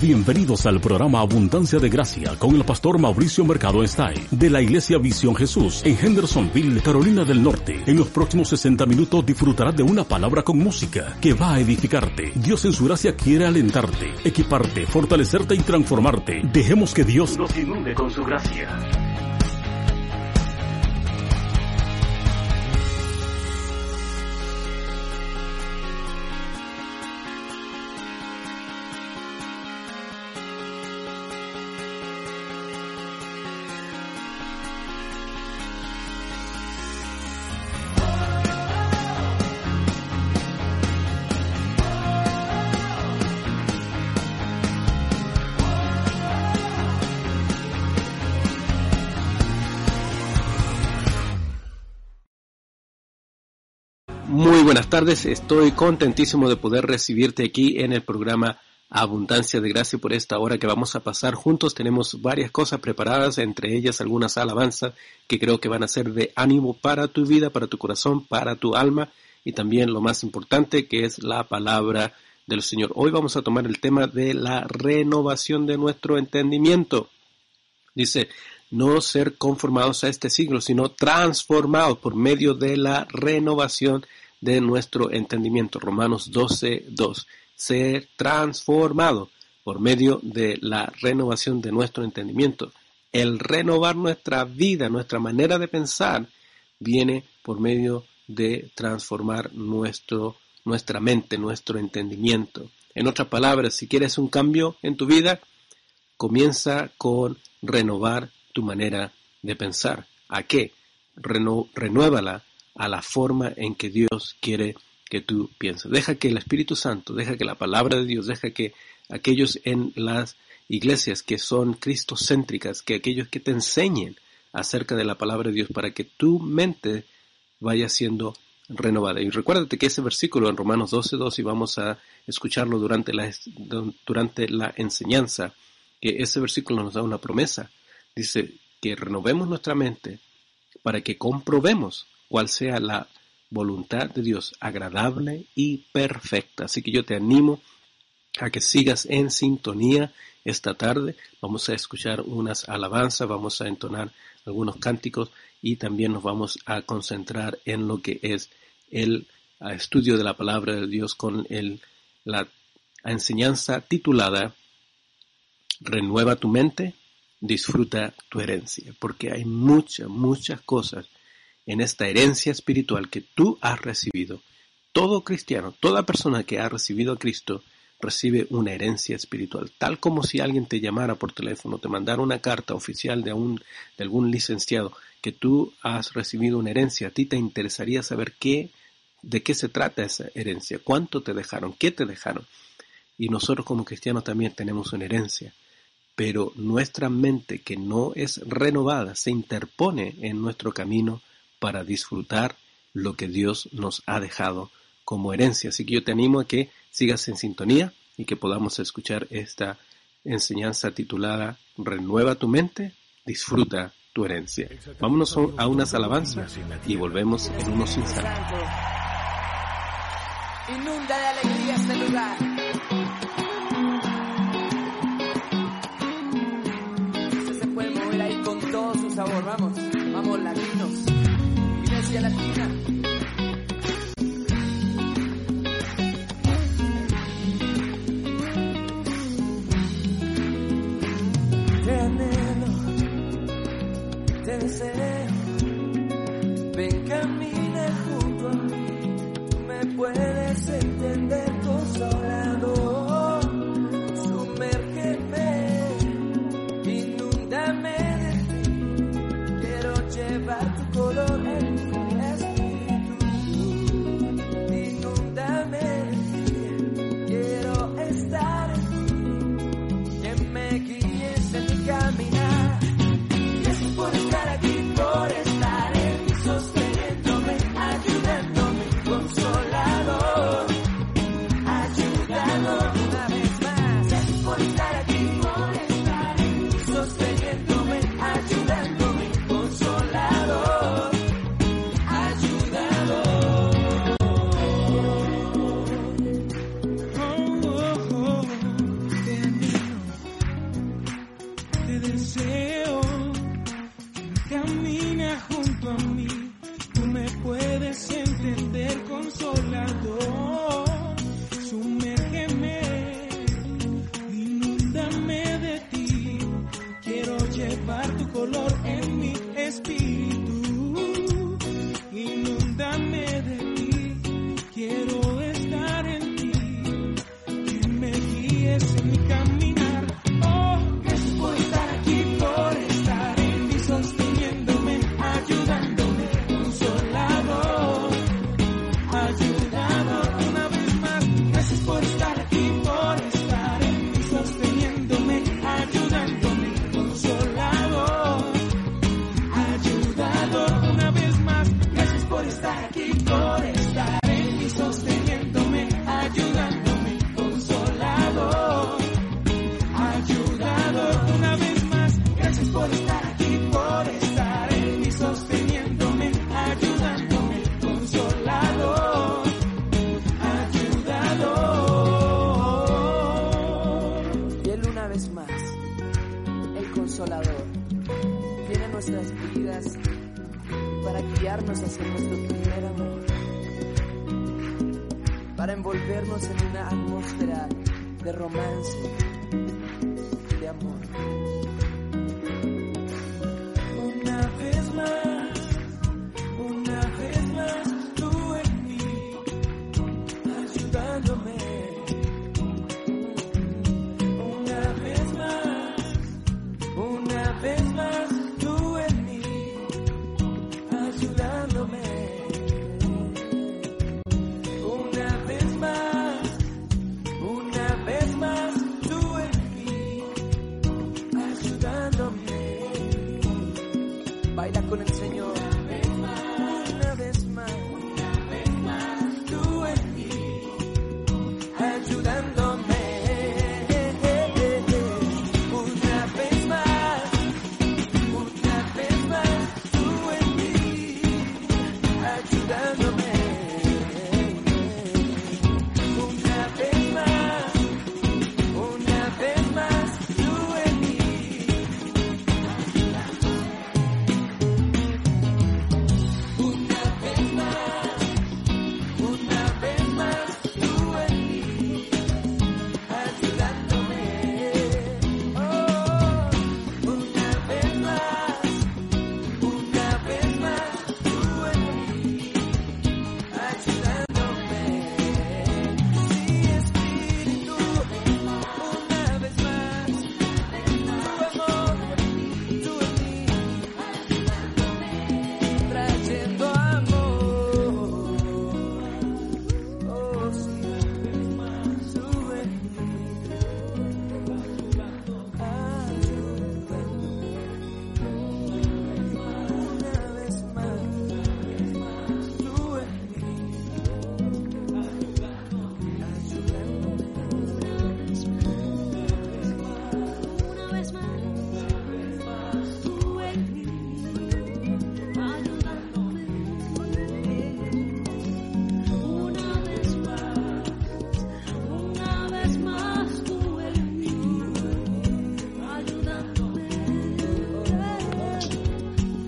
Bienvenidos al programa Abundancia de Gracia con el pastor Mauricio Mercado Stay de la Iglesia Visión Jesús en Hendersonville, Carolina del Norte. En los próximos 60 minutos disfrutarás de una palabra con música que va a edificarte. Dios en su gracia quiere alentarte, equiparte, fortalecerte y transformarte. Dejemos que Dios nos inunde con su gracia. Tardes, estoy contentísimo de poder recibirte aquí en el programa Abundancia de Gracia por esta hora que vamos a pasar juntos. Tenemos varias cosas preparadas, entre ellas algunas alabanzas que creo que van a ser de ánimo para tu vida, para tu corazón, para tu alma y también lo más importante que es la palabra del Señor. Hoy vamos a tomar el tema de la renovación de nuestro entendimiento. Dice, no ser conformados a este siglo, sino transformados por medio de la renovación de nuestro entendimiento. Romanos 12, 2. Ser transformado por medio de la renovación de nuestro entendimiento. El renovar nuestra vida, nuestra manera de pensar, viene por medio de transformar nuestro, nuestra mente, nuestro entendimiento. En otras palabras, si quieres un cambio en tu vida, comienza con renovar tu manera de pensar. ¿A qué? renuévala a la forma en que Dios quiere que tú pienses. Deja que el Espíritu Santo, deja que la palabra de Dios, deja que aquellos en las iglesias que son cristocéntricas, que aquellos que te enseñen acerca de la palabra de Dios para que tu mente vaya siendo renovada. Y recuérdate que ese versículo en Romanos 12, 2, y vamos a escucharlo durante la, durante la enseñanza, que ese versículo nos da una promesa dice que renovemos nuestra mente para que comprobemos cuál sea la voluntad de Dios agradable y perfecta. Así que yo te animo a que sigas en sintonía esta tarde. Vamos a escuchar unas alabanzas, vamos a entonar algunos cánticos y también nos vamos a concentrar en lo que es el estudio de la palabra de Dios con el, la enseñanza titulada Renueva tu mente disfruta tu herencia, porque hay muchas, muchas cosas en esta herencia espiritual que tú has recibido. Todo cristiano, toda persona que ha recibido a Cristo, recibe una herencia espiritual, tal como si alguien te llamara por teléfono, te mandara una carta oficial de, un, de algún licenciado que tú has recibido una herencia, a ti te interesaría saber qué, de qué se trata esa herencia, cuánto te dejaron, qué te dejaron. Y nosotros como cristianos también tenemos una herencia pero nuestra mente que no es renovada se interpone en nuestro camino para disfrutar lo que Dios nos ha dejado como herencia. Así que yo te animo a que sigas en sintonía y que podamos escuchar esta enseñanza titulada Renueva tu mente, disfruta tu herencia. Vámonos a unas alabanzas y volvemos en unos instantes. Inunda de alegría este lugar. Te anhelo, te deseo, ven camina junto a mí, tú me puedes entender always be Baila con el Señor.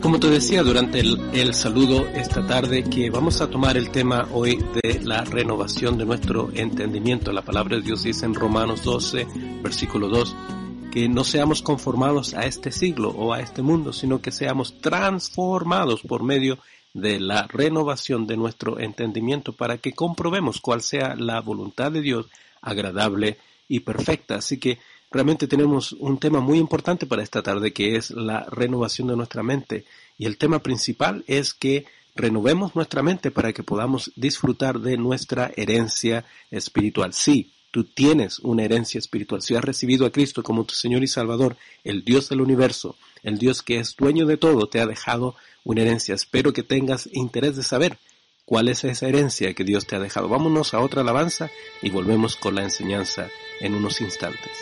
Como te decía durante el, saludo esta tarde que vamos a tomar el tema hoy de la renovación de nuestro entendimiento. La palabra de Dios dice en Romanos 12, versículo 2, que no seamos conformados a este siglo o a este mundo, sino que seamos transformados por medio de la renovación de nuestro entendimiento para que comprobemos cuál sea la voluntad de Dios agradable y perfecta. Así que realmente tenemos un tema muy importante para esta tarde que es la renovación de nuestra mente. Y el tema principal es que renovemos nuestra mente para que podamos disfrutar de nuestra herencia espiritual. Sí, tú tienes una herencia espiritual. Si has recibido a Cristo como tu Señor y Salvador, el Dios del universo, el Dios que es dueño de todo, te ha dejado una herencia. Espero que tengas interés de saber cuál es esa herencia que Dios te ha dejado. Vámonos a otra alabanza y volvemos con la enseñanza en unos instantes.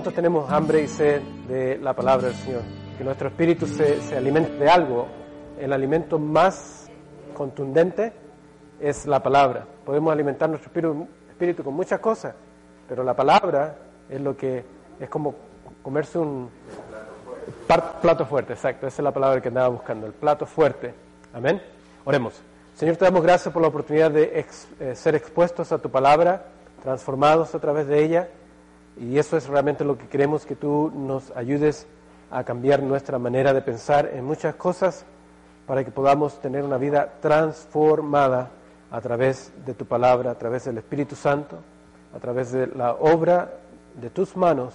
¿Cuántos tenemos hambre y sed de la palabra del Señor? Que nuestro espíritu se, se alimente de algo. El alimento más contundente es la palabra. Podemos alimentar nuestro espíritu, espíritu con muchas cosas, pero la palabra es lo que es como comerse un plato fuerte, exacto, esa es la palabra que andaba buscando, el plato fuerte. Amén. Oremos. Señor, te damos gracias por la oportunidad de ex- eh, ser expuestos a tu palabra, transformados a través de ella, y eso es realmente lo que queremos, que tú nos ayudes a cambiar nuestra manera de pensar en muchas cosas para que podamos tener una vida transformada a través de tu palabra, a través del Espíritu Santo, a través de la obra de tus manos,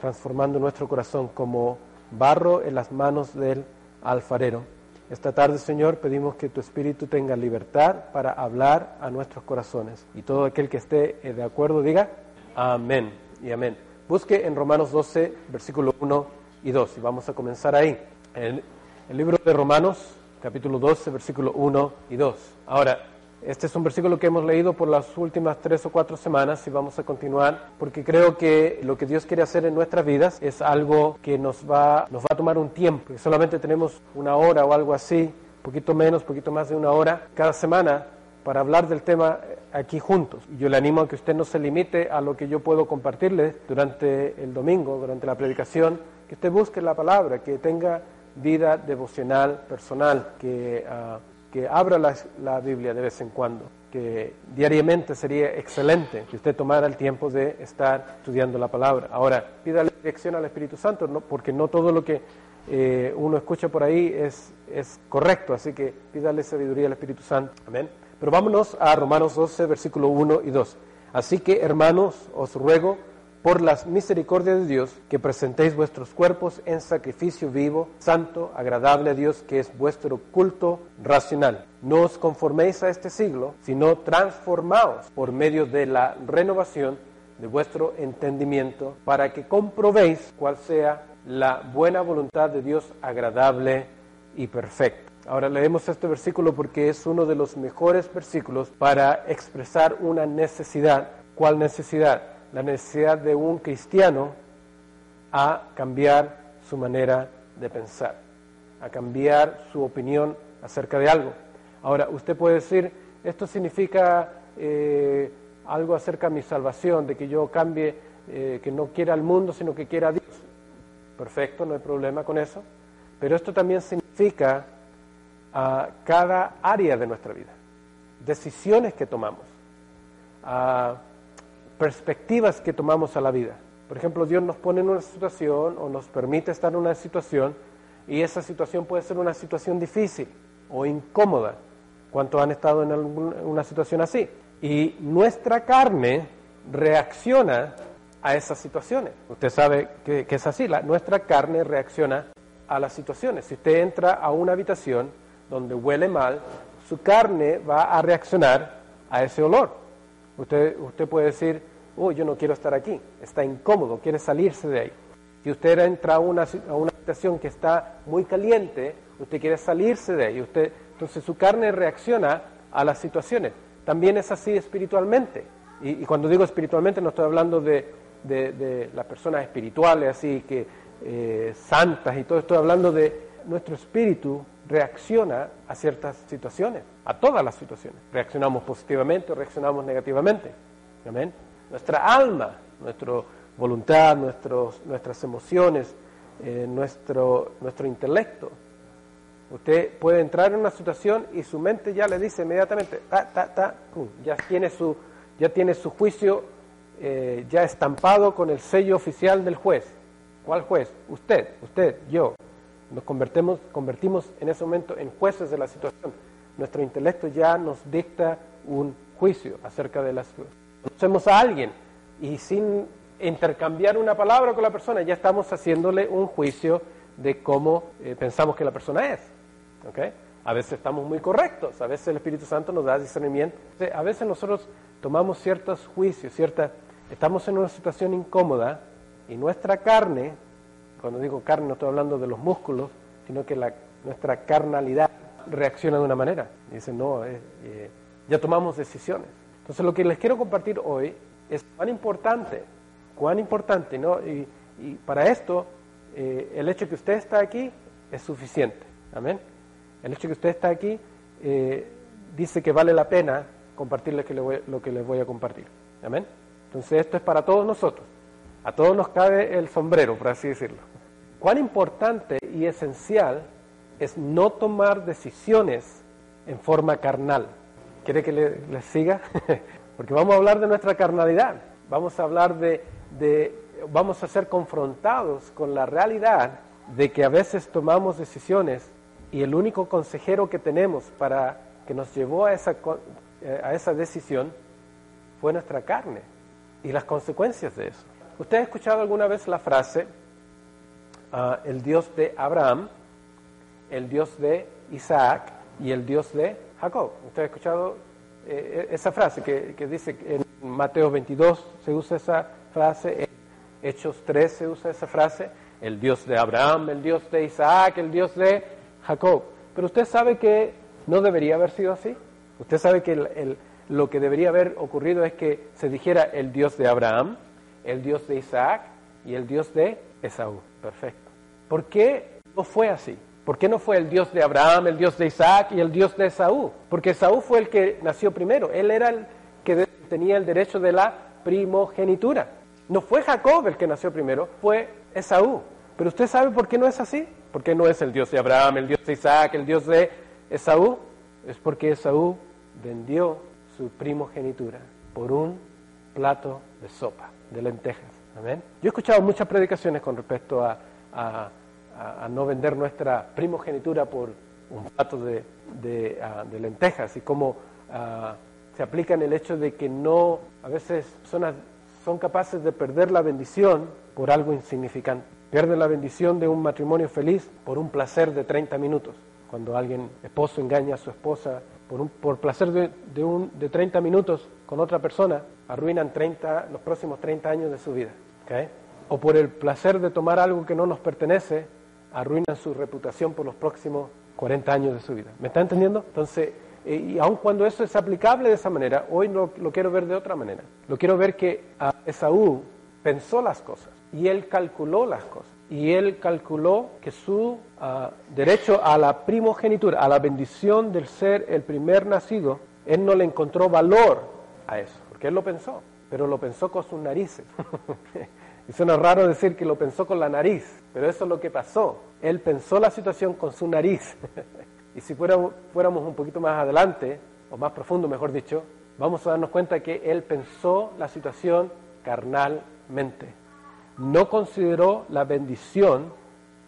transformando nuestro corazón como barro en las manos del alfarero. Esta tarde, Señor, pedimos que tu Espíritu tenga libertad para hablar a nuestros corazones. Y todo aquel que esté de acuerdo diga, amén y amén. Busque en Romanos 12, versículo 1 y 2. Y vamos a comenzar ahí. En el libro de Romanos, capítulo 12, versículo 1 y 2. Ahora, este es un versículo que hemos leído por las últimas tres o cuatro semanas y vamos a continuar porque creo que lo que Dios quiere hacer en nuestras vidas es algo que nos va, nos va a tomar un tiempo. Solamente tenemos una hora o algo así, poquito menos, poquito más de una hora cada semana para hablar del tema aquí juntos. Yo le animo a que usted no se limite a lo que yo puedo compartirle durante el domingo, durante la predicación, que usted busque la palabra, que tenga vida devocional personal, que, ah, que abra la, la Biblia de vez en cuando, que diariamente sería excelente que usted tomara el tiempo de estar estudiando la palabra. Ahora, pídale dirección al Espíritu Santo, no, porque no todo lo que eh, uno escucha por ahí es, es correcto, así que pídale sabiduría al Espíritu Santo. Amén. Pero vámonos a Romanos 12, versículo 1 y 2. Así que, hermanos, os ruego por las misericordias de Dios que presentéis vuestros cuerpos en sacrificio vivo, santo, agradable a Dios, que es vuestro culto racional. No os conforméis a este siglo, sino transformaos por medio de la renovación de vuestro entendimiento, para que comprobéis cuál sea la buena voluntad de Dios agradable y perfecta. Ahora leemos este versículo porque es uno de los mejores versículos para expresar una necesidad. ¿Cuál necesidad? La necesidad de un cristiano a cambiar su manera de pensar, a cambiar su opinión acerca de algo. Ahora, usted puede decir, esto significa eh, algo acerca de mi salvación, de que yo cambie, eh, que no quiera al mundo, sino que quiera a Dios. Perfecto, no hay problema con eso. Pero esto también significa a cada área de nuestra vida, decisiones que tomamos, perspectivas que tomamos a la vida. Por ejemplo, Dios nos pone en una situación o nos permite estar en una situación y esa situación puede ser una situación difícil o incómoda. ¿Cuántos han estado en una situación así? Y nuestra carne reacciona a esas situaciones. Usted sabe que, que es así, la, nuestra carne reacciona a las situaciones. Si usted entra a una habitación donde huele mal, su carne va a reaccionar a ese olor. Usted, usted puede decir, oh, yo no quiero estar aquí, está incómodo, quiere salirse de ahí. Si usted entra a una, a una habitación que está muy caliente, usted quiere salirse de ahí. Usted, entonces su carne reacciona a las situaciones. También es así espiritualmente. Y, cuando digo espiritualmente no estoy hablando de, de, de las personas espirituales, así que eh, santas y todo, estoy hablando de nuestro espíritu reacciona a ciertas situaciones, a todas las situaciones. Reaccionamos positivamente o reaccionamos negativamente. Amén. Nuestra alma, nuestra voluntad, nuestros, nuestras emociones, eh, nuestro, nuestro intelecto. Usted puede entrar en una situación y su mente ya le dice inmediatamente, ta, ta, ta, pum, ya, tiene su, ya tiene su juicio eh, ya estampado con el sello oficial del juez. ¿Cuál juez? Usted, usted, yo. Nos convertimos, convertimos en ese momento en jueces de la situación. Nuestro intelecto ya nos dicta un juicio acerca de la situación. Conocemos a alguien y sin intercambiar una palabra con la persona ya estamos haciéndole un juicio de cómo eh, pensamos que la persona es. ¿okay? A veces estamos muy correctos, a veces el Espíritu Santo nos da discernimiento. A veces nosotros tomamos ciertos juicios, ciertas, estamos en una situación incómoda y nuestra carne, cuando digo carne no estoy hablando de los músculos, sino que nuestra carnalidad reacciona de una manera. Y dice, no, eh, eh, ya tomamos decisiones. Entonces lo que les quiero compartir hoy es tan importante cuán importante, ¿no? Y, para esto, eh, el hecho que usted está aquí es suficiente. Amén. El hecho que usted está aquí dice que vale la pena compartirle que le voy- lo que les voy a compartir. Amén. Entonces esto es para todos nosotros. A todos nos cabe el sombrero, por así decirlo. Cuán importante y esencial es no tomar decisiones en forma carnal. ¿Quiere que le, le siga? Porque vamos a hablar de nuestra carnalidad. Vamos a hablar de, de- vamos a ser confrontados con la realidad de que a veces tomamos decisiones y el único consejero que tenemos para que nos llevó a esa, eh, a esa decisión fue nuestra carne y las consecuencias de eso. ¿Usted ha escuchado alguna vez la frase, ah, el Dios de Abraham, el Dios de Isaac y el Dios de Jacob? ¿Usted ha escuchado eh, esa frase que, que dice en Mateo 22 se usa esa frase, en Hechos 3 se usa esa frase, el Dios de Abraham, el Dios de Isaac, el Dios de Jacob? Pero usted sabe que no debería haber sido así. Usted sabe que el- lo que debería haber ocurrido es que se dijera el Dios de Abraham, el Dios de Isaac y el Dios de Esaú. Perfecto. ¿Por qué no fue así? ¿Por qué no fue el Dios de Abraham, el Dios de Isaac y el Dios de Esaú? Porque Esaú fue el que nació primero. Él era el que tenía el derecho de la primogenitura. No fue Jacob el que nació primero, fue Esaú. Pero usted sabe por qué no es así. ¿Por qué no es el Dios de Abraham, el Dios de Isaac, el Dios de Esaú? Es porque Esaú vendió su primogenitura por un plato de sopa, de lentejas. Amén. Yo he escuchado muchas predicaciones con respecto a, a- no vender nuestra primogenitura por un plato de, de, ah, lentejas y cómo ah, se aplica en el hecho de que no, a veces personas son capaces de perder la bendición por algo insignificante. Pierden la bendición de un matrimonio feliz por un placer de 30 minutos. Cuando alguien, esposo, engaña a su esposa por, un, placer de, un, de 30 minutos con otra persona, arruinan 30, los próximos 30 años de su vida. ¿ok? O por el placer de tomar algo que no nos pertenece, arruinan su reputación por los próximos 40 años de su vida. ¿Me está entendiendo? Entonces, eh, y aun cuando eso es aplicable de esa manera, hoy lo, lo quiero ver de otra manera. Lo quiero ver que a Esaú pensó las cosas y él calculó las cosas. Y él calculó que su ah, derecho a la primogenitura, a la bendición del ser el primer nacido, él no le encontró valor a eso, porque él lo pensó, pero lo pensó con sus narices. y suena raro decir que lo pensó con la nariz, pero eso es lo que pasó. Él pensó la situación con su nariz. y si fuéramos, fuéramos un poquito más adelante, o más profundo mejor dicho, vamos a darnos cuenta que él pensó la situación carnalmente. No consideró la bendición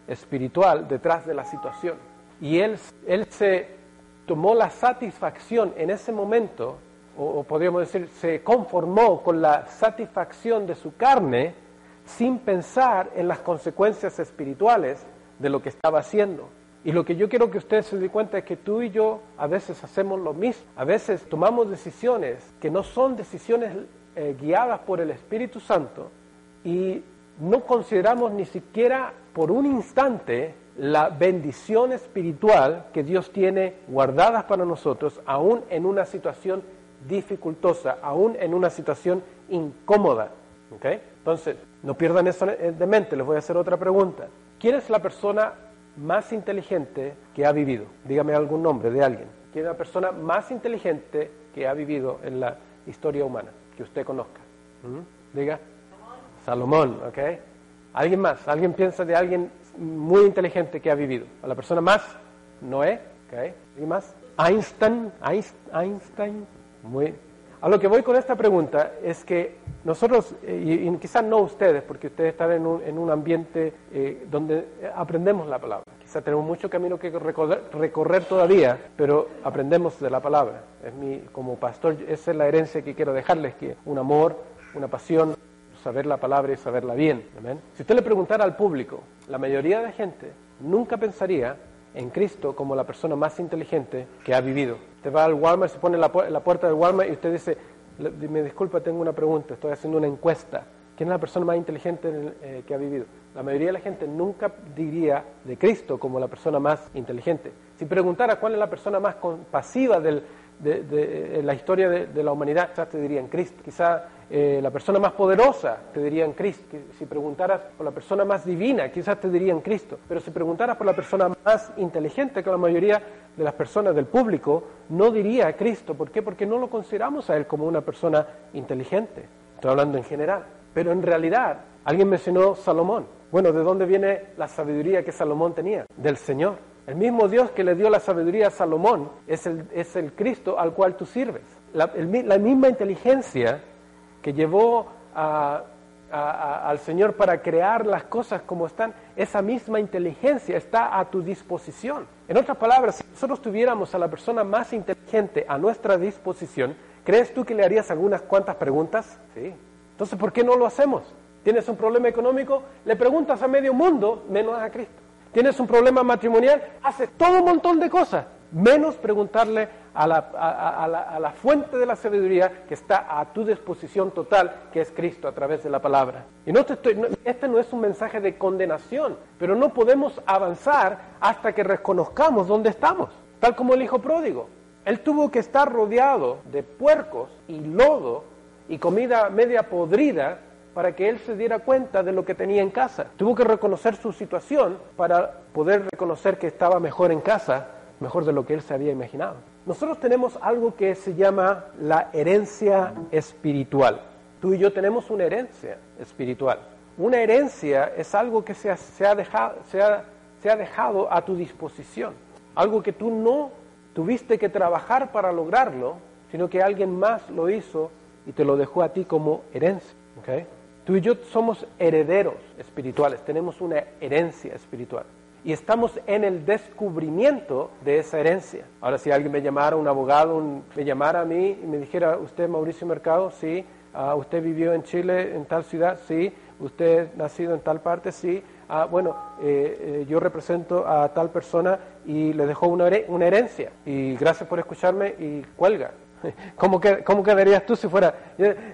espiritual detrás de la situación. Y él, él se tomó la satisfacción en ese momento, o, o podríamos decir, se conformó con la satisfacción de su carne sin pensar en las consecuencias espirituales de lo que estaba haciendo. Y lo que yo quiero que ustedes se den cuenta es que tú y yo a veces hacemos lo mismo. A veces tomamos decisiones que no son decisiones eh, guiadas por el Espíritu Santo y no consideramos ni siquiera por un instante la bendición espiritual que Dios tiene guardadas para nosotros, aún en una situación dificultosa, aún en una situación incómoda. Entonces, no pierdan eso de mente, les voy a hacer otra pregunta. ¿Quién es la persona más inteligente que ha vivido? Dígame algún nombre de alguien. ¿Quién es la persona más inteligente que ha vivido en la historia humana que usted conozca? ¿Mm? Diga. Salomón, ¿ok? ¿Alguien más? ¿Alguien piensa de alguien muy inteligente que ha vivido? ¿A la persona más? Noé, ¿ok? ¿Alguien más? Einstein, Einstein, muy... A lo que voy con esta pregunta es que nosotros, eh, y, quizás no ustedes, porque ustedes están en un, en un ambiente eh, donde aprendemos la palabra. Quizás tenemos mucho camino que recorrer, recorrer, todavía, pero aprendemos de la palabra. Es mi, como pastor, esa es la herencia que quiero dejarles, que un amor, una pasión, saber la palabra y saberla bien. Si usted le preguntara al público, la mayoría de gente nunca pensaría en Cristo como la persona más inteligente que ha vivido. Usted va al Walmart, se pone en la, pu la puerta del Walmart y usted dice, me disculpa, tengo una pregunta, estoy haciendo una encuesta. ¿Quién es la persona más inteligente en el, eh, que ha vivido? La mayoría de la gente nunca diría de Cristo como la persona más inteligente. Si preguntara cuál es la persona más compasiva del, de, la historia de, la humanidad, quizás te dirían Cristo. Quizás eh, la persona más poderosa te dirían Cristo. Si preguntaras por la persona más divina, quizás te dirían Cristo. Pero si preguntaras por la persona más inteligente, que la mayoría de las personas del público no diría Cristo. ¿Por qué? Porque no lo consideramos a Él como una persona inteligente. Estoy hablando en general. Pero en realidad, alguien mencionó Salomón. Bueno, ¿de dónde viene la sabiduría que Salomón tenía? Del Señor. El mismo Dios que le dio la sabiduría a Salomón es el, Cristo al cual tú sirves. La, misma inteligencia que llevó al Señor para crear las cosas como están, esa misma inteligencia está a tu disposición. En otras palabras, si nosotros tuviéramos a la persona más inteligente a nuestra disposición, ¿crees tú que le harías algunas cuantas preguntas? Sí. Entonces, ¿por qué no lo hacemos? ¿Tienes un problema económico? Le preguntas a medio mundo, menos a Cristo. ¿Tienes un problema matrimonial? Haces todo un montón de cosas, menos preguntarle a la, a- la- a la fuente de la sabiduría que está a tu disposición total, que es Cristo a través de la palabra. Y no te estoy, este no es un mensaje de condenación, pero no podemos avanzar hasta que reconozcamos dónde estamos, tal como el hijo pródigo. Él tuvo que estar rodeado de puercos y lodo y comida media podrida para que él se diera cuenta de lo que tenía en casa. Tuvo que reconocer su situación para poder reconocer que estaba mejor en casa, mejor de lo que él se había imaginado. Nosotros tenemos algo que se llama la herencia espiritual. Tú y yo tenemos una herencia espiritual. Una herencia es algo que se ha, dejado, a tu disposición. Algo que tú no tuviste que trabajar para lograrlo, sino que alguien más lo hizo y te lo dejó a ti como herencia. ¿ok? Tú y yo somos herederos espirituales, tenemos una herencia espiritual. Y estamos en el descubrimiento de esa herencia. Ahora, si alguien me llamara, un abogado, un- me llamara a mí y me dijera, ¿usted Mauricio Mercado? Sí. Ah, ¿Usted vivió en Chile, en tal ciudad? Sí. ¿Usted nacido en tal parte? Sí. Ah, bueno, eh, eh, yo represento a tal persona y le dejó una, una herencia. Y gracias por escucharme y cuelga. ¿Cómo, que, ¿Cómo quedarías tú si fuera?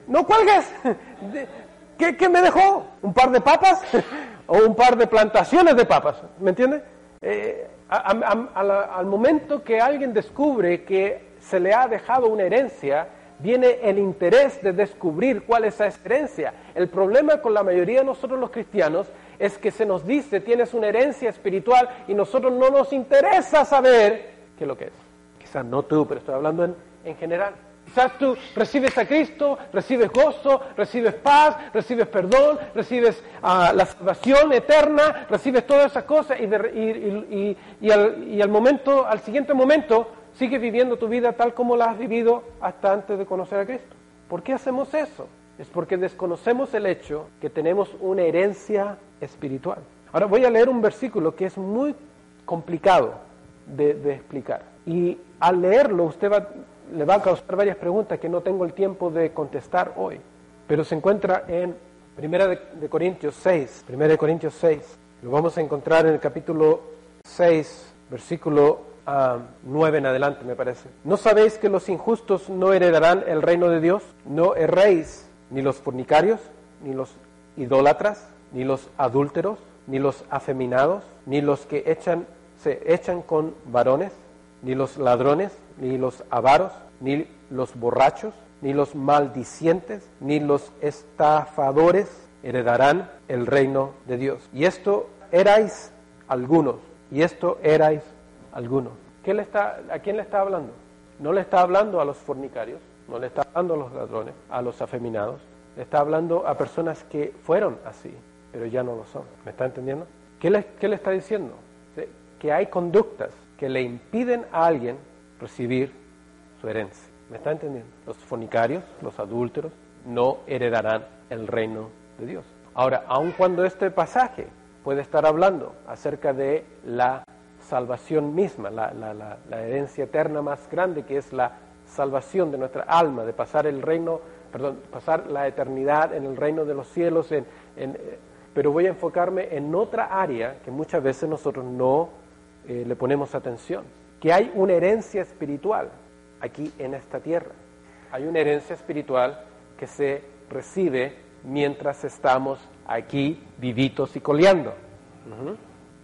¡No cuelgues! ¿Qué, qué me dejó? ¿Un par de papas? ¿O un par de plantaciones de papas? ¿Me entiendes? Eh, a- a- a la- al momento que alguien descubre que se le ha dejado una herencia, viene el interés de descubrir cuál es esa herencia. El problema con la mayoría de nosotros los cristianos es que se nos dice tienes una herencia espiritual y nosotros no nos interesa saber qué es lo que es. Quizás no tú, pero estoy hablando en, en general. Quizás tú recibes a Cristo, recibes gozo, recibes paz, recibes perdón, recibes ah, la salvación eterna, recibes todas esas cosas y, al momento, al siguiente momento, sigues viviendo tu vida tal como la has vivido hasta antes de conocer a Cristo. ¿Por qué hacemos eso? Es porque desconocemos el hecho que tenemos una herencia espiritual. Ahora voy a leer un versículo que es muy complicado de, de explicar. Y al leerlo usted va- le va a causar varias preguntas que no tengo el tiempo de contestar hoy. Pero se encuentra en Primera de, de Corintios 6. Primera de Corintios 6. Lo vamos a encontrar en el capítulo 6, versículo ah, 9 en adelante, me parece. ¿No sabéis que los injustos no heredarán el reino de Dios? No erréis ni los fornicarios, ni los idólatras, ni los adúlteros, ni los afeminados, ni los que se echan con varones, ni los ladrones, ni los avaros, ni los borrachos, ni los maldicientes, ni los estafadores heredarán el reino de Dios. Y esto erais algunos, y esto erais algunos. ¿Qué le está, ¿A quién le está hablando? No le está hablando a los fornicarios, no le está hablando a los ladrones, a los afeminados, le está hablando a personas que fueron así, pero ya no lo son. ¿Me está entendiendo? ¿Qué le, está diciendo? Que hay conductas que le impiden a alguien recibir su herencia. ¿Me está entendiendo? Los fornicarios, los adúlteros, no heredarán el reino de Dios. Ahora, aun cuando este pasaje puede estar hablando acerca de la salvación misma, la, la- la- herencia eterna más grande que es la salvación de nuestra alma, de pasar el reino, perdón, pasar la eternidad en el reino de los cielos, en, eh, pero voy a enfocarme en otra área que muchas veces nosotros no eh, le ponemos atención, que hay una herencia espiritual aquí en esta tierra. Hay una herencia espiritual que se recibe mientras estamos aquí vivitos y coleando.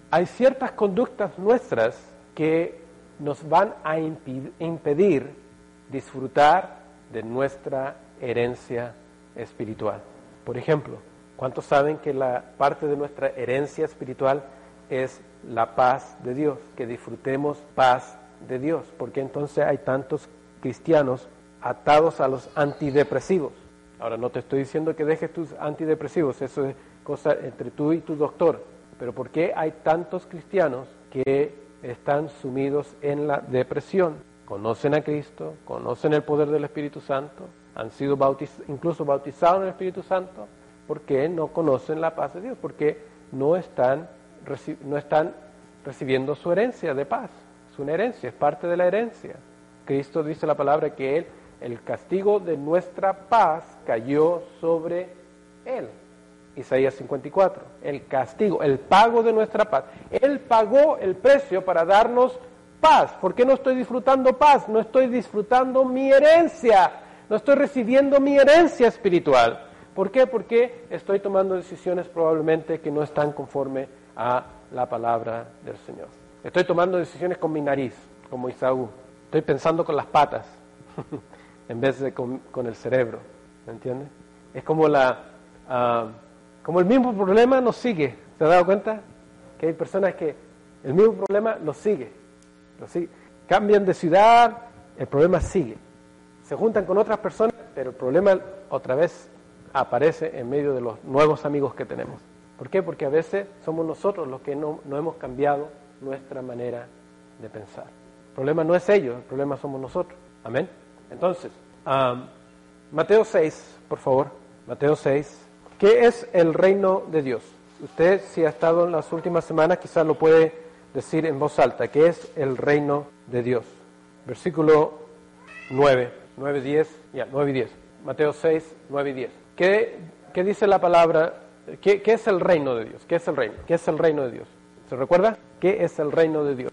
Hay ciertas conductas nuestras que nos van a impedir disfrutar de nuestra herencia espiritual. Por ejemplo, ¿cuántos saben que la parte de nuestra herencia espiritual es la paz de Dios? Que disfrutemos paz de Dios. Porque entonces hay tantos cristianos atados a los antidepresivos. Ahora, no te estoy diciendo que dejes tus antidepresivos, eso es cosa entre tú y tu doctor. Pero ¿por qué hay tantos cristianos que están sumidos en la depresión? Conocen a Cristo, conocen el poder del Espíritu Santo, han sido bautiz incluso bautizados en el Espíritu Santo, ¿por qué no conocen la paz de Dios? Porque no están, no están recibiendo su herencia de paz. Es una herencia, es parte de la herencia. Cristo dice la palabra que Él, el castigo de nuestra paz cayó sobre Él. Isaías 54, el castigo, el pago de nuestra paz. Él pagó el precio para darnos paz. ¿Por qué no estoy disfrutando paz? No estoy disfrutando mi herencia. No estoy recibiendo mi herencia espiritual. ¿Por qué? Porque estoy tomando decisiones probablemente que no están conforme a la palabra del Señor. Estoy tomando decisiones con mi nariz, como Isaú. Estoy pensando con las patas en vez de con, con el cerebro. ¿Me entiendes? Es como la... Uh, como el mismo problema nos sigue. ¿Se ha dado cuenta? Que hay personas que el mismo problema los sigue. Los sigue. Cambian de ciudad, el problema sigue. Se juntan con otras personas, pero el problema otra vez aparece en medio de los nuevos amigos que tenemos. ¿Por qué? Porque a veces somos nosotros los que no, hemos cambiado nuestra manera de pensar. El problema no es ellos, el problema somos nosotros. Amén. Entonces, Mateo 6, por favor. Mateo 6. ¿Qué es el reino de Dios? Usted, si ha estado en las últimas semanas, quizás lo puede decir en voz alta. ¿Qué es el reino de Dios? Versículo 9, 9, 10, ya, 9 y 10. Mateo 6, 9 y 10. ¿Qué, qué dice la palabra? ¿Qué, ¿Qué, es el reino de Dios? ¿Qué es el reino? ¿Qué es el reino de Dios? ¿Se recuerda? ¿Qué es el reino de Dios?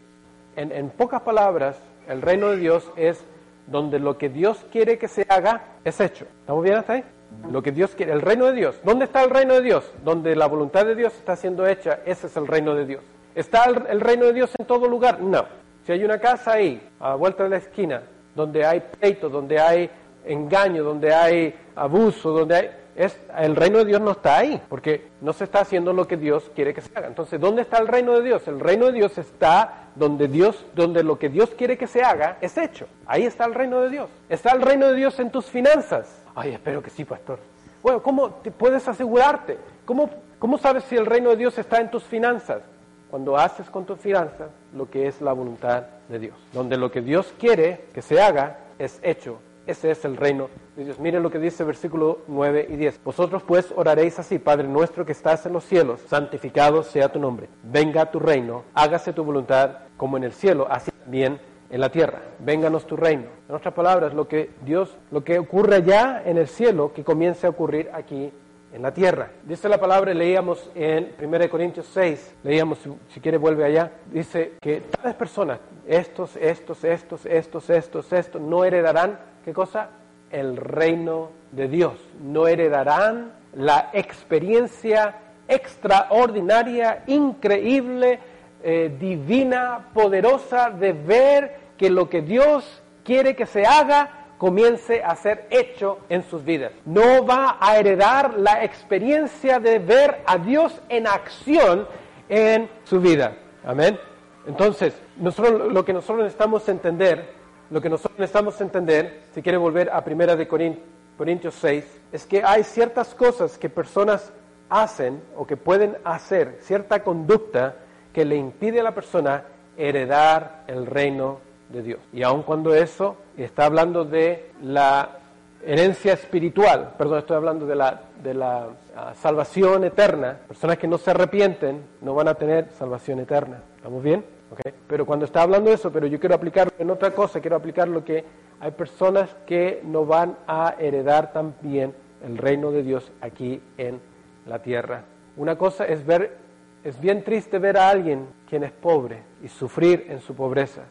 En, en pocas palabras, el reino de Dios es donde lo que Dios quiere que se haga es hecho. ¿Estamos bien hasta ahí? Lo que Dios quiere, el reino de Dios. ¿Dónde está el reino de Dios? Donde la voluntad de Dios está siendo hecha, ese es el reino de Dios. ¿Está el, el reino de Dios en todo lugar? No. Si hay una casa ahí, a la vuelta de la esquina, donde hay pleito, donde hay engaño, donde hay abuso, donde hay... Es, el reino de Dios no está ahí, porque no se está haciendo lo que Dios quiere que se haga. Entonces, ¿dónde está el reino de Dios? El reino de Dios está donde Dios, donde lo que Dios quiere que se haga es hecho. Ahí está el reino de Dios. Está el reino de Dios en tus finanzas. Ay, espero que sí, pastor. Bueno, ¿cómo te puedes asegurarte? ¿Cómo, ¿Cómo sabes si el reino de Dios está en tus finanzas? Cuando haces con tus finanzas lo que es la voluntad de Dios. Donde lo que Dios quiere que se haga es hecho. Ese es el reino de Dios. Miren lo que dice versículo 9 y 10. Vosotros pues oraréis así, Padre nuestro que estás en los cielos, santificado sea tu nombre. Venga tu reino, hágase tu voluntad como en el cielo, así también en la tierra. Vénganos tu reino. En otras palabras, lo que Dios, lo que ocurre allá en el cielo, que comience a ocurrir aquí en la tierra. Dice la palabra, leíamos en 1 Corintios 6, leíamos, si, si quiere vuelve allá, dice que tales personas, estos, estos, estos, estos, estos, estos, no heredarán, ¿qué cosa? El reino de Dios. No heredarán la experiencia extraordinaria, increíble, eh, divina, poderosa de ver que lo que Dios quiere que se haga comience a ser hecho en sus vidas. No va a heredar la experiencia de ver a Dios en acción en su vida. Amén. Entonces, lo que nosotros necesitamos entender, lo que nosotros necesitamos entender, si quiere volver a Primera de Corintios 6, es que hay ciertas cosas que personas hacen o que pueden hacer, cierta conducta que le impide a la persona heredar el reino de Dios. Y aun cuando eso está hablando de la herencia espiritual, perdón, estoy hablando de la, de la uh, salvación eterna, personas que no se arrepienten no van a tener salvación eterna. ¿Estamos bien? Okay. Pero cuando está hablando eso, pero yo quiero aplicarlo en otra cosa, quiero aplicar lo que hay personas que no van a heredar también el reino de Dios aquí en la tierra. Una cosa es ver, es bien triste ver a alguien quien es pobre y sufrir en su pobreza.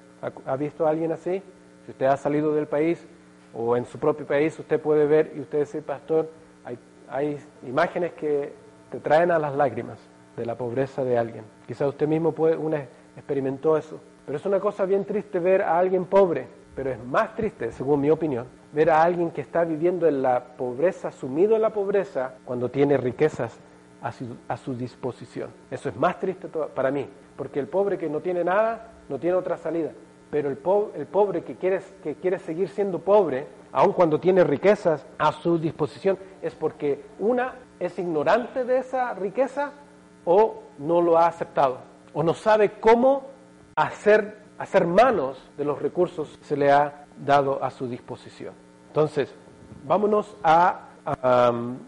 ¿Ha visto a alguien así? Si usted ha salido del país o en su propio país, usted puede ver y usted dice, pastor, hay, hay imágenes que te traen a las lágrimas de la pobreza de alguien. Quizá usted mismo puede, una, experimentó eso. Pero es una cosa bien triste ver a alguien pobre pero es más triste, según mi opinión, ver a alguien que está viviendo en la pobreza, sumido en la pobreza, cuando tiene riquezas a su, a su disposición. Eso es más triste para mí, porque el pobre que no tiene nada, no tiene otra salida. Pero el, po- el pobre que quiere, que quiere seguir siendo pobre, aun cuando tiene riquezas a su disposición, es porque una es ignorante de esa riqueza o no lo ha aceptado, o no sabe cómo hacer, hacer manos de los recursos que se le ha dado a su disposición. Entonces, vámonos a,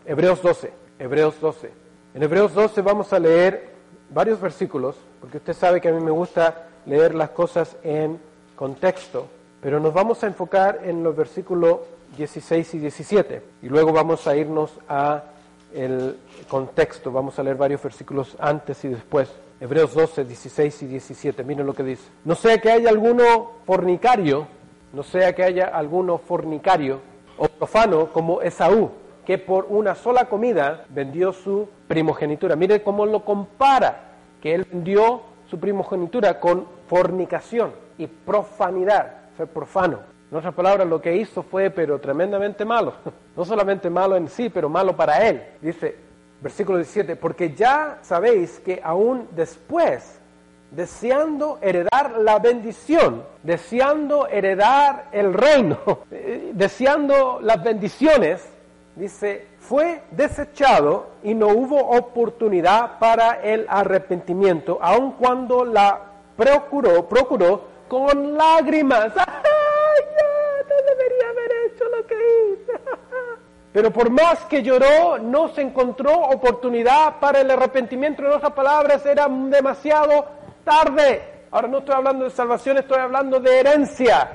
Hebreos 12. Hebreos 12. En Hebreos 12 vamos a leer varios versículos, porque usted sabe que a mí me gusta leer las cosas en contexto, pero nos vamos a enfocar en los versículos 16 y 17, y luego vamos a irnos a el contexto, vamos a leer varios versículos antes y después. Hebreos 12, 16 y 17, miren lo que dice. No sea que haya alguno fornicario, no sea que haya alguno fornicario o profano como Esaú, que por una sola comida vendió su primogenitura. Mire cómo lo compara, que él vendió su primogenitura con fornicación y profanidad, ser profano. En otras palabras, lo que hizo fue, pero tremendamente malo. No solamente malo en sí, pero malo para él. Dice, versículo 17, porque ya sabéis que aún después, deseando heredar la bendición, deseando heredar el reino, deseando las bendiciones, dice, fue desechado y no hubo oportunidad para el arrepentimiento, aun cuando la procuró, procuró con lágrimas. ¡Ay, ya, no debería haber hecho lo que hice! Pero por más que lloró, no se encontró oportunidad para el arrepentimiento. En otras palabras, era demasiado tarde. Ahora no estoy hablando de salvación, estoy hablando de herencia.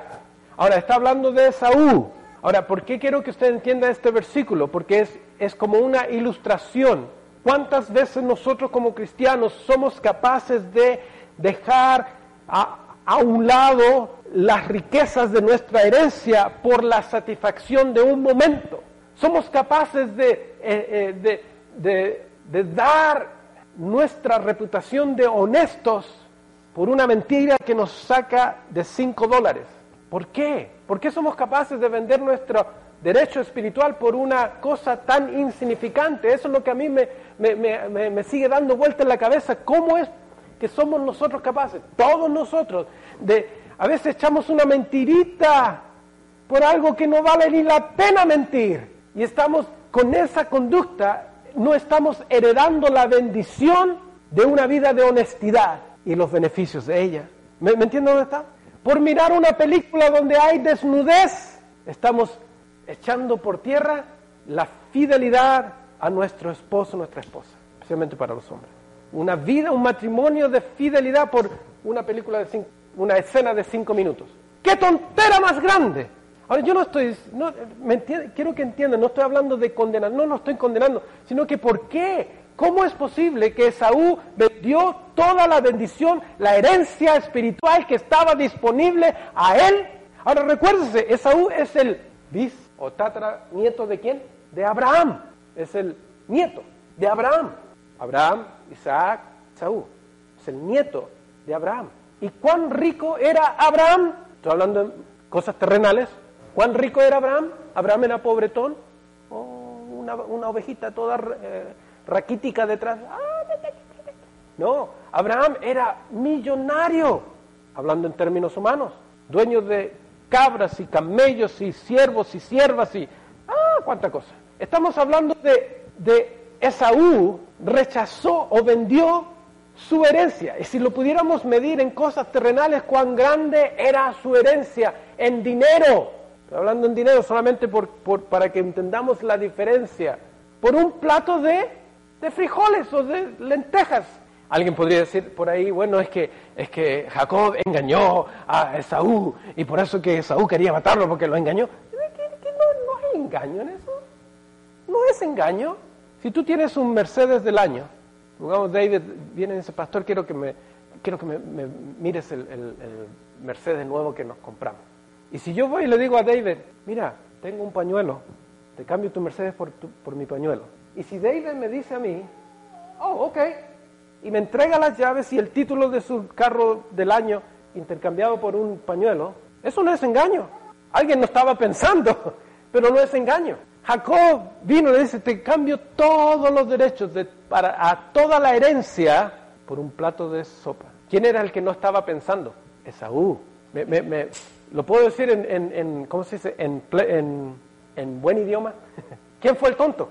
Ahora está hablando de Saúl. Ahora, ¿por qué quiero que usted entienda este versículo? Porque es, es como una ilustración. ¿Cuántas veces nosotros como cristianos somos capaces de dejar a, a un lado las riquezas de nuestra herencia por la satisfacción de un momento? Somos capaces de, eh, eh, de, de, de dar nuestra reputación de honestos por una mentira que nos saca de cinco dólares. ¿Por qué? ¿Por qué somos capaces de vender nuestro derecho espiritual por una cosa tan insignificante? Eso es lo que a mí me, me, me, me sigue dando vuelta en la cabeza. ¿Cómo es que somos nosotros capaces, todos nosotros, de a veces echamos una mentirita por algo que no vale ni la pena mentir? Y estamos con esa conducta, no estamos heredando la bendición de una vida de honestidad y los beneficios de ella. ¿Me, ¿me entiende dónde está? Por mirar una película donde hay desnudez, estamos echando por tierra la fidelidad a nuestro esposo, nuestra esposa, especialmente para los hombres. Una vida, un matrimonio de fidelidad por una película de una escena de cinco minutos. ¡Qué tontera más grande! Ahora, yo no estoy, no, me entiende, quiero que entiendan, no estoy hablando de condenar, no, no estoy condenando, sino que ¿por qué? ¿Cómo es posible que Esaú vendió toda la bendición, la herencia espiritual que estaba disponible a él? Ahora, recuérdese, Esaú es el bis o tatara nieto de quién? De Abraham. Es el nieto de Abraham. Abraham, Isaac, Esaú. Es el nieto de Abraham. ¿Y cuán rico era Abraham? Estoy hablando de cosas terrenales. ¿Cuán rico era Abraham? Abraham era pobretón. Oh, una, ovejita toda eh, raquítica detrás. No, Abraham era millonario, hablando en términos humanos, dueño de cabras y camellos y siervos y siervas y... ¡Ah, cuánta cosa! Estamos hablando de, de Esaú rechazó o vendió su herencia. Y si lo pudiéramos medir en cosas terrenales, cuán grande era su herencia en dinero. Estoy hablando en dinero solamente por, para que entendamos la diferencia. Por un plato de, de frijoles o de lentejas. Alguien podría decir por ahí, bueno, es que, es que Jacob engañó a Esaú y por eso que Esaú quería matarlo porque lo engañó. No, no hay engaño en eso. No es engaño. Si tú tienes un Mercedes del año, Digamos, David viene y dice, pastor, quiero que me, quiero que me mires el, el, el, Mercedes nuevo que nos compramos. Y si yo voy y le digo a David, mira, tengo un pañuelo, te cambio tu Mercedes por, tu, por mi pañuelo. Y si David me dice a mí, oh, ok, y me entrega las llaves y el título de su carro del año intercambiado por un pañuelo, Eso no es engaño. Alguien no estaba pensando, pero no es engaño. Jacob vino y le dice, te cambio todos los derechos de, para, a toda la herencia por un plato de sopa. ¿Quién era el que no estaba pensando? Esaú. Me, ¿Lo puedo decir en, ¿cómo se dice? En, en buen idioma. ¿Quién fue el tonto?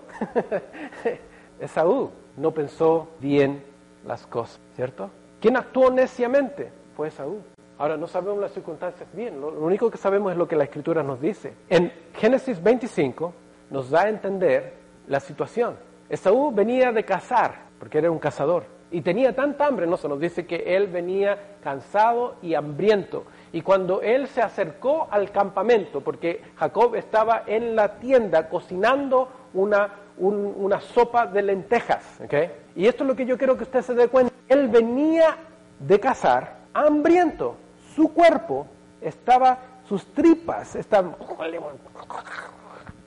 Esaú. No pensó bien las cosas, ¿cierto? ¿Quién actuó neciamente? Fue Esaú. Ahora no sabemos las circunstancias bien, lo, lo único que sabemos es lo que la escritura nos dice. En Génesis 25 nos da a entender la situación. Esaú venía de cazar, porque era un cazador, y tenía tanta hambre, no se nos dice que él venía cansado y hambriento. Y cuando él se acercó al campamento, porque Jacob estaba en la tienda cocinando una, un, una sopa de lentejas, ¿okay? y esto es lo que yo quiero que usted se dé cuenta, él venía de cazar hambriento, su cuerpo estaba, sus tripas estaban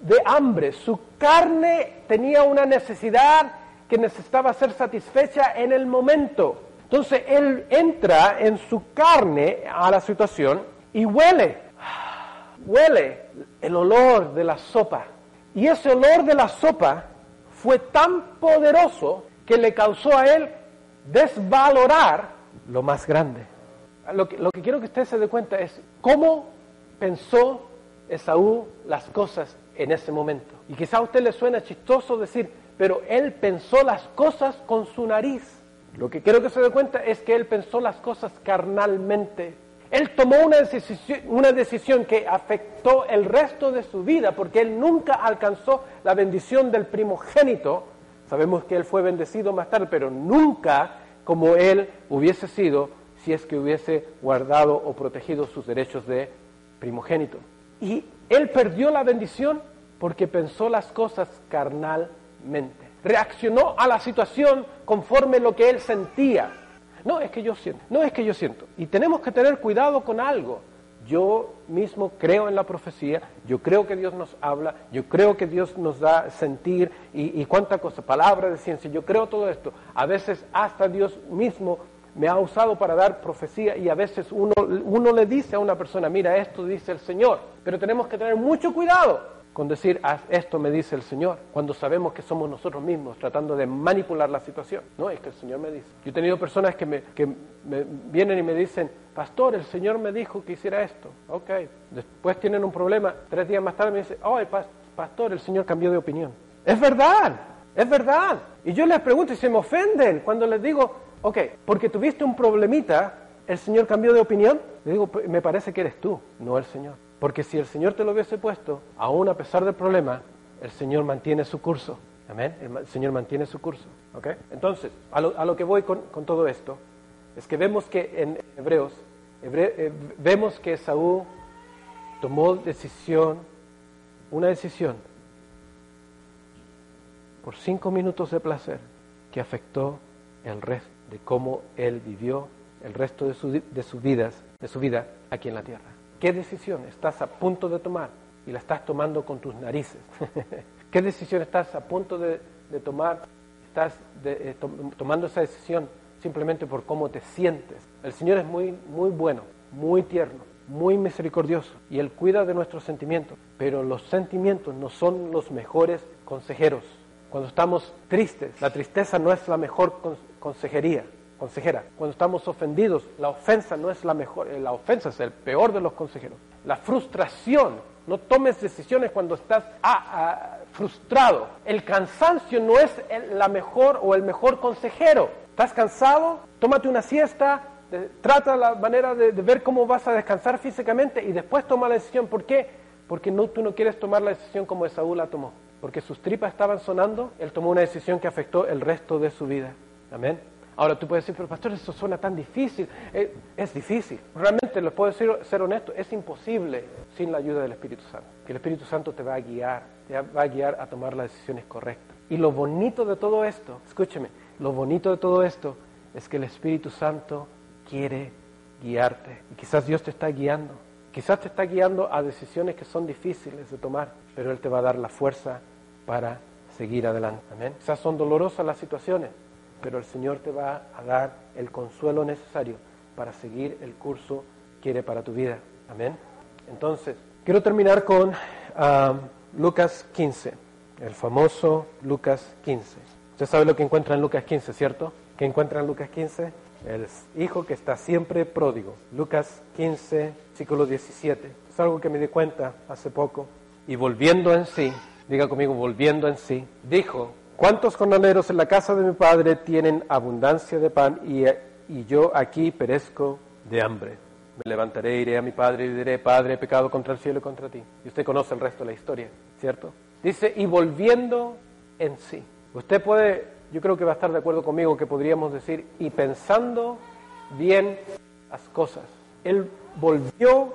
de hambre, su carne tenía una necesidad que necesitaba ser satisfecha en el momento. Entonces él entra en su carne a la situación y huele, huele el olor de la sopa. Y ese olor de la sopa fue tan poderoso que le causó a él desvalorar lo más grande. Lo que, quiero que usted se dé cuenta es cómo pensó Esaú las cosas en ese momento. Y quizá a usted le suena chistoso decir, pero él pensó las cosas con su nariz. Lo que quiero que se dé cuenta es que él pensó las cosas carnalmente. Él tomó una decisión, una decisión que afectó el resto de su vida porque él nunca alcanzó la bendición del primogénito. Sabemos que él fue bendecido más tarde, pero nunca como él hubiese sido si es que hubiese guardado o protegido sus derechos de primogénito. Y él perdió la bendición porque pensó las cosas carnalmente. Reaccionó a la situación conforme lo que él sentía. No es que yo siento, no es que yo siento. Y tenemos que tener cuidado con algo. Yo mismo creo en la profecía, yo creo que Dios nos habla, yo creo que Dios nos da sentir y, y cuánta cosa, de ciencia, yo creo todo esto. A veces hasta Dios mismo me ha usado para dar profecía y a veces uno, uno le dice a una persona, mira, esto dice el Señor, pero tenemos que tener mucho cuidado con decir, haz esto me dice el Señor, cuando sabemos que somos nosotros mismos tratando de manipular la situación. No, es que el Señor me dice. Yo he tenido personas que me, vienen y me dicen, pastor, el Señor me dijo que hiciera esto. Ok, después tienen un problema, tres días más tarde me dicen, oh, pastor, el Señor cambió de opinión. Es verdad, es verdad. Y yo les pregunto y se me ofenden cuando les digo, ok, porque tuviste un problemita, ¿el Señor cambió de opinión? Le digo, me parece que eres tú, no el Señor. Porque si el Señor te lo hubiese puesto, aún a pesar del problema, el Señor mantiene su curso. Amén. El Señor mantiene su curso. ¿ok? Entonces, a lo, que voy con, todo esto, es que vemos que en Hebreos, Hebre, eh, vemos que Saúl tomó decisión, una decisión, por cinco minutos de placer, que afectó el resto de cómo él vivió el resto de, de, su vidas, de su vida aquí en la tierra. ¿Qué decisión estás a punto de tomar y la estás tomando con tus narices? ¿Qué decisión estás a punto de, tomar? Estás eh, to, tomando esa decisión simplemente por cómo te sientes. El Señor es muy, muy bueno, muy tierno, muy misericordioso y Él cuida de nuestros sentimientos, pero los sentimientos no son los mejores consejeros. Cuando estamos tristes, la tristeza no es la mejor consejería, consejera. Cuando estamos ofendidos, la ofensa no es la mejor, la ofensa es el peor de los consejeros. La frustración, no tomes decisiones cuando estás ah, ah, frustrado. El cansancio no es el, la mejor o el mejor consejero. ¿Estás cansado? Tómate una siesta, de, trata la manera de, de, ver cómo vas a descansar físicamente y después toma la decisión. ¿Por qué? Porque no, tú no quieres tomar la decisión como Esaú la tomó. Porque sus tripas estaban sonando, él tomó una decisión que afectó el resto de su vida. Amén. Ahora tú puedes decir, pero pastor, eso suena tan difícil. Es, es difícil. Realmente, les puedo decir, ser honesto, es imposible sin la ayuda del Espíritu Santo. Que el Espíritu Santo te va a guiar, te va a guiar a tomar las decisiones correctas. Y lo bonito de todo esto, escúcheme, lo bonito de todo esto es que el Espíritu Santo quiere guiarte. Y quizás Dios te está guiando. Quizás te está guiando a decisiones que son difíciles de tomar, pero Él te va a dar la fuerza para seguir adelante. Amén. Quizás son dolorosas las situaciones, pero el Señor te va a dar el consuelo necesario para seguir el curso que quiere para tu vida. Amén. Entonces, quiero terminar con ah, Lucas 15, el famoso Lucas 15. Usted sabe lo que encuentra en Lucas 15, ¿cierto? ¿Qué encuentra en Lucas 15? El hijo que está siempre pródigo. Lucas 15, versículo 17. Es algo que me di cuenta hace poco. Y volviendo en sí, diga conmigo, volviendo en sí, dijo, ¿cuántos jornaleros en la casa de mi padre tienen abundancia de pan y, y yo aquí perezco de hambre? Me levantaré, iré a mi padre y diré, Padre, he pecado contra el cielo y contra ti. Y usted conoce el resto de la historia, ¿cierto? Dice, y volviendo en sí. Usted puede, yo creo que va a estar de acuerdo conmigo que podríamos decir, y pensando bien las cosas. Él volvió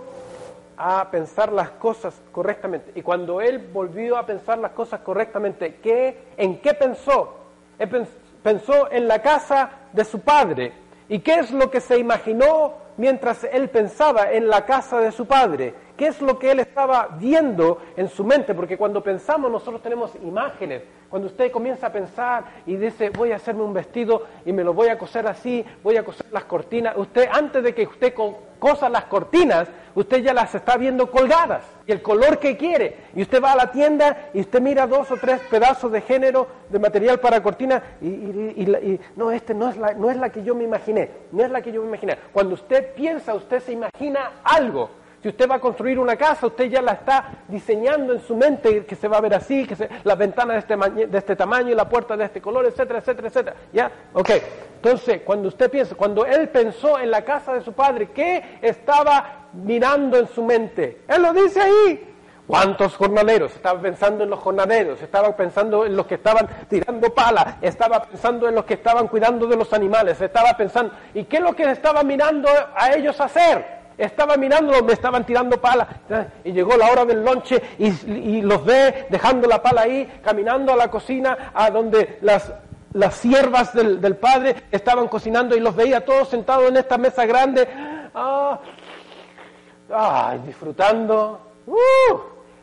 a pensar las cosas correctamente. Y cuando él volvió a pensar las cosas correctamente, ¿qué, ¿en qué pensó? Él pens- pensó en la casa de su padre. ¿Y qué es lo que se imaginó mientras él pensaba en la casa de su padre? ¿Qué es lo que él estaba viendo en su mente? Porque cuando pensamos nosotros tenemos imágenes. Cuando usted comienza a pensar y dice, voy a hacerme un vestido y me lo voy a coser así, voy a coser las cortinas, usted antes de que usted co- cosa las cortinas, usted ya las está viendo colgadas y el color que quiere. Y usted va a la tienda y usted mira dos o tres pedazos de género de material para cortina y, y- y y, no, este no es, la, no es la que yo me imaginé, no es la que yo me imaginé. Cuando usted piensa, usted se imagina algo. Si usted va a construir una casa, usted ya la está diseñando en su mente, que se va a ver así, que se, las ventanas de este, de este tamaño la puerta de este color, etcétera, etcétera, etcétera. ¿Ya? Ok. Entonces, cuando usted piensa, cuando él pensó en la casa de su padre, ¿qué estaba mirando en su mente? Él lo dice ahí. ¿Cuántos jornaleros? Estaba pensando en los jornaleros, estaba pensando en los que estaban tirando pala, estaba pensando en los que estaban cuidando de los animales, estaba pensando, ¿y qué es lo que estaba mirando a ellos hacer? Estaba mirando, me estaban tirando pala, y llegó la hora del lonche y, los ve dejando la pala ahí, caminando a la cocina, a donde las las siervas del, del padre estaban cocinando y los veía todos sentados en esta mesa grande, ah, ay, disfrutando. ¡Uh!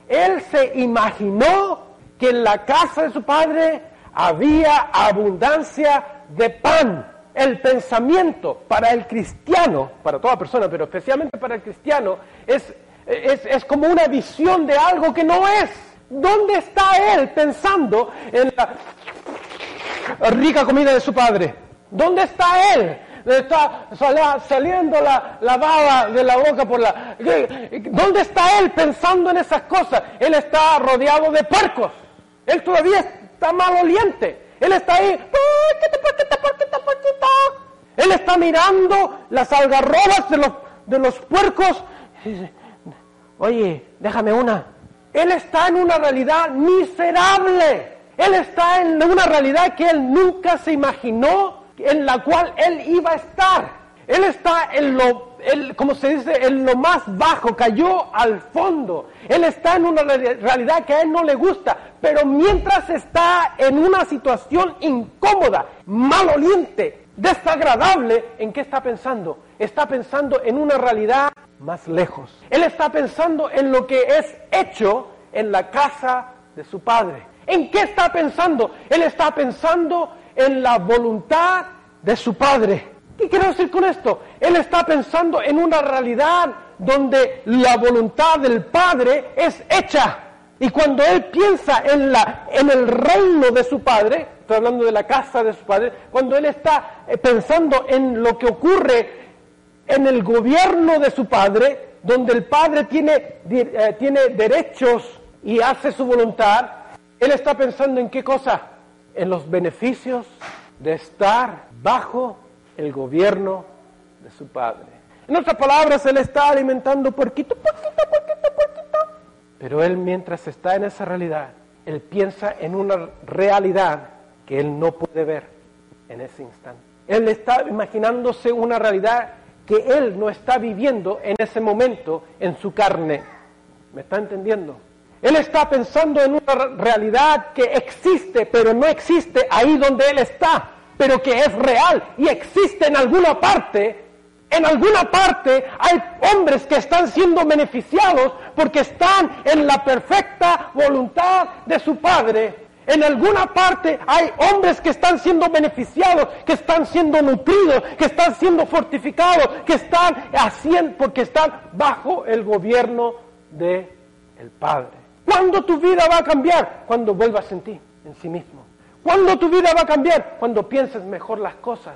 Él se imaginó que en la casa de su padre había abundancia de pan. El pensamiento para el cristiano, para toda persona, pero especialmente para el cristiano, es, es, es como una visión de algo que no es. ¿Dónde está él pensando en la rica comida de su padre? ¿Dónde está él? Está sali- saliendo la, la baba de la boca por la... ¿Dónde está él pensando en esas cosas? Él está rodeado de puercos. Él todavía está maloliente. Él está ahí... Él está mirando las algarrobas de los, de los puercos. Oye, déjame una. Él está en una realidad miserable. Él está en una realidad que él nunca se imaginó en la cual él iba a estar. Él está en lo, él, como se dice, en lo más bajo, cayó al fondo. Él está en una re- realidad que a él no le gusta, pero mientras está en una situación incómoda, maloliente, desagradable, ¿en qué está pensando? Está pensando en una realidad más lejos. Él está pensando en lo que es hecho en la casa de su padre. ¿En qué está pensando? Él está pensando en la voluntad de su padre. ¿Qué quiero decir con esto? Él está pensando en una realidad donde la voluntad del padre es hecha. Y cuando él piensa en, la, en el reino de su padre, estoy hablando de la casa de su padre, cuando él está eh, pensando en lo que ocurre en el gobierno de su padre, donde el padre tiene, eh, tiene derechos y hace su voluntad, él está pensando en qué cosa? En los beneficios de estar bajo el gobierno de su padre. En otras palabras, él está alimentando puerquito, puerquito, puerquito, puerquito. Pero él mientras está en esa realidad, él piensa en una realidad que él no puede ver en ese instante. Él está imaginándose una realidad que él no está viviendo en ese momento en su carne. ¿Me está entendiendo? Él está pensando en una realidad que existe, pero no existe ahí donde él está, pero que es real y existe en alguna parte. En alguna parte hay hombres que están siendo beneficiados porque están en la perfecta voluntad de su Padre. En alguna parte hay hombres que están siendo beneficiados, que están siendo nutridos, que están siendo fortificados, que están haciendo, porque están bajo el gobierno de el Padre. ¿Cuándo tu vida va a cambiar? Cuando vuelvas en ti, en sí mismo. ¿Cuándo tu vida va a cambiar? Cuando pienses mejor las cosas.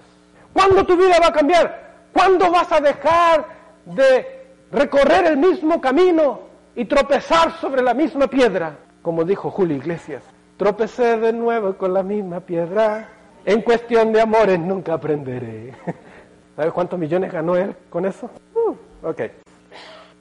¿Cuándo tu vida va a cambiar? ¿Cuándo vas a dejar de recorrer el mismo camino y tropezar sobre la misma piedra? Como dijo Julio Iglesias, tropecé de nuevo con la misma piedra. En cuestión de amores nunca aprenderé. ¿Sabes cuántos millones ganó él con eso? Uh, ok.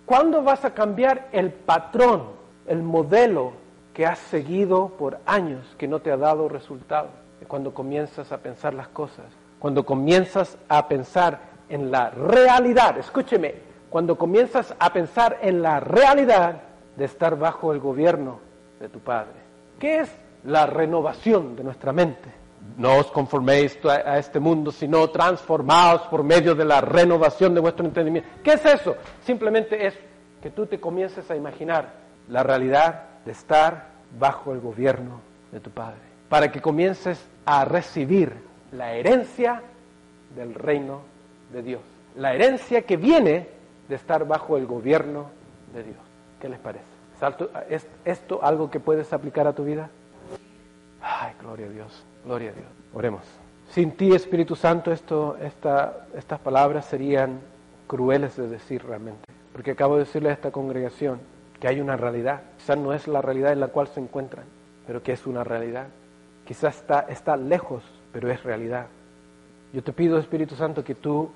¿Cuándo vas a cambiar el patrón, el modelo que has seguido por años que no te ha dado resultado? Cuando comienzas a pensar las cosas, cuando comienzas a pensar en la realidad, escúcheme, cuando comienzas a pensar en la realidad de estar bajo el gobierno de tu Padre. ¿Qué es la renovación de nuestra mente? No os conforméis a este mundo, sino transformaos por medio de la renovación de vuestro entendimiento. ¿Qué es eso? Simplemente es que tú te comiences a imaginar la realidad de estar bajo el gobierno de tu Padre, para que comiences a recibir la herencia del reino de Dios, la herencia que viene de estar bajo el gobierno de Dios. ¿Qué les parece? ¿Es esto algo que puedes aplicar a tu vida? Ay, gloria a Dios, gloria a Dios. Oremos. Sin ti, Espíritu Santo, esto, esta, estas palabras serían crueles de decir realmente. Porque acabo de decirle a esta congregación que hay una realidad. Quizás no es la realidad en la cual se encuentran, pero que es una realidad. Quizás está, lejos, pero es realidad. Yo te pido, Espíritu Santo, que tú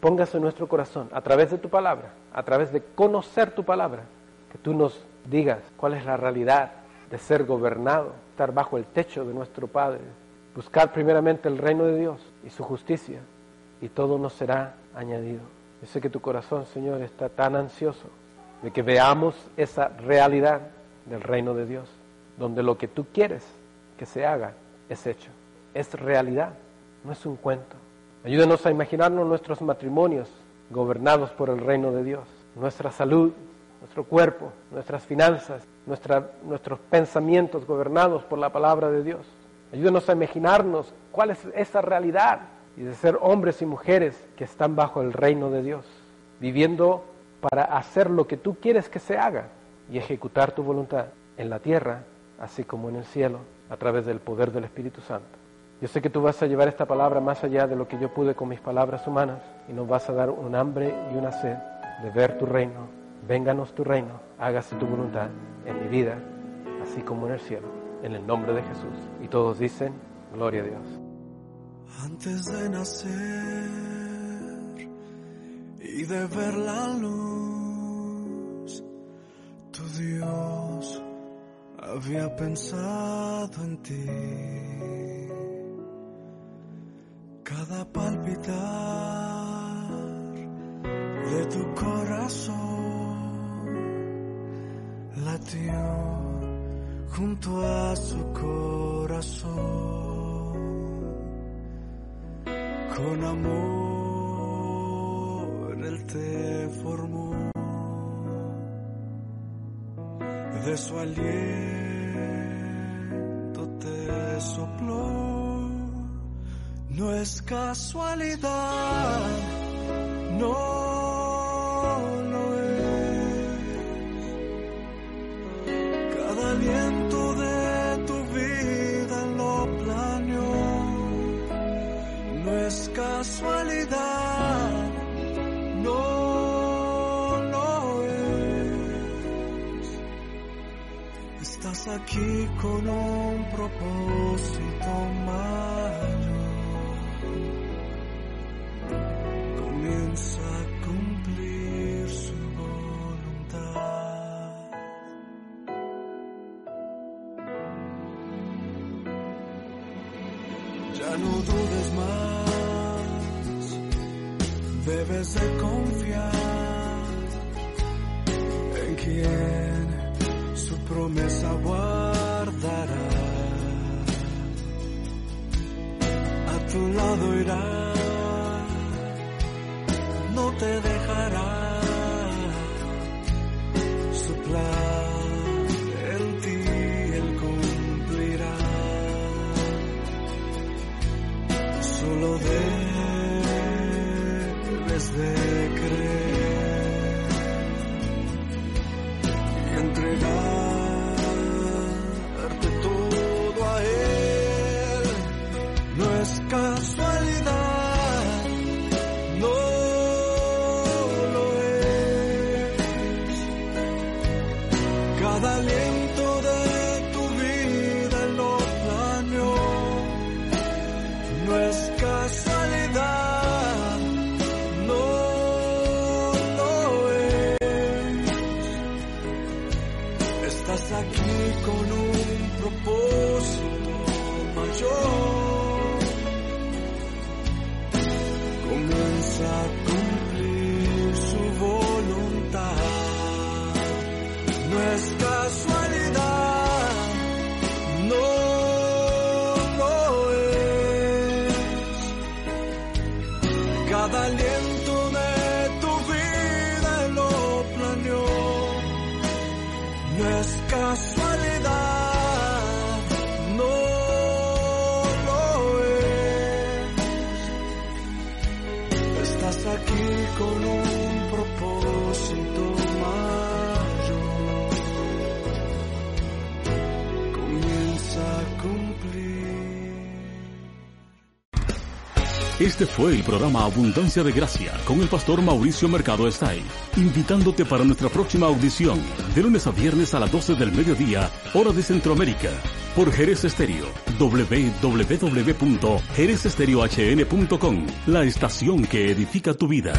pongas en nuestro corazón, a través de tu palabra, a través de conocer tu palabra, que tú nos digas cuál es la realidad de ser gobernado, estar bajo el techo de nuestro Padre, buscar primeramente el reino de Dios y su justicia, y todo nos será añadido. Yo sé que tu corazón, Señor, está tan ansioso de que veamos esa realidad del reino de Dios, donde lo que tú quieres que se haga es hecho, es realidad, no es un cuento. Ayúdanos a imaginarnos nuestros matrimonios gobernados por el reino de Dios, nuestra salud, nuestro cuerpo, nuestras finanzas, nuestra, nuestros pensamientos gobernados por la palabra de Dios. Ayúdanos a imaginarnos cuál es esa realidad y de ser hombres y mujeres que están bajo el reino de Dios, viviendo para hacer lo que tú quieres que se haga y ejecutar tu voluntad en la tierra, así como en el cielo, a través del poder del Espíritu Santo. Yo sé que tú vas a llevar esta palabra más allá de lo que yo pude con mis palabras humanas y nos vas a dar un hambre y una sed de ver tu reino. Vénganos tu reino, hágase tu voluntad en mi vida, así como en el cielo, en el nombre de Jesús. Y todos dicen, gloria a Dios. Antes de nacer y de ver la luz, tu Dios había pensado en ti. Cada palpitar de tu corazón latió junto a su corazón con amor te formó de su aliento te sopló. No es casualidad no con un propósito Este fue el programa Abundancia de Gracia con el pastor Mauricio Mercado Estay, invitándote para nuestra próxima audición, de lunes a viernes a las 12 del mediodía, hora de Centroamérica, por Jerez Estéreo, www.jerezestereohn.com, la estación que edifica tu vida.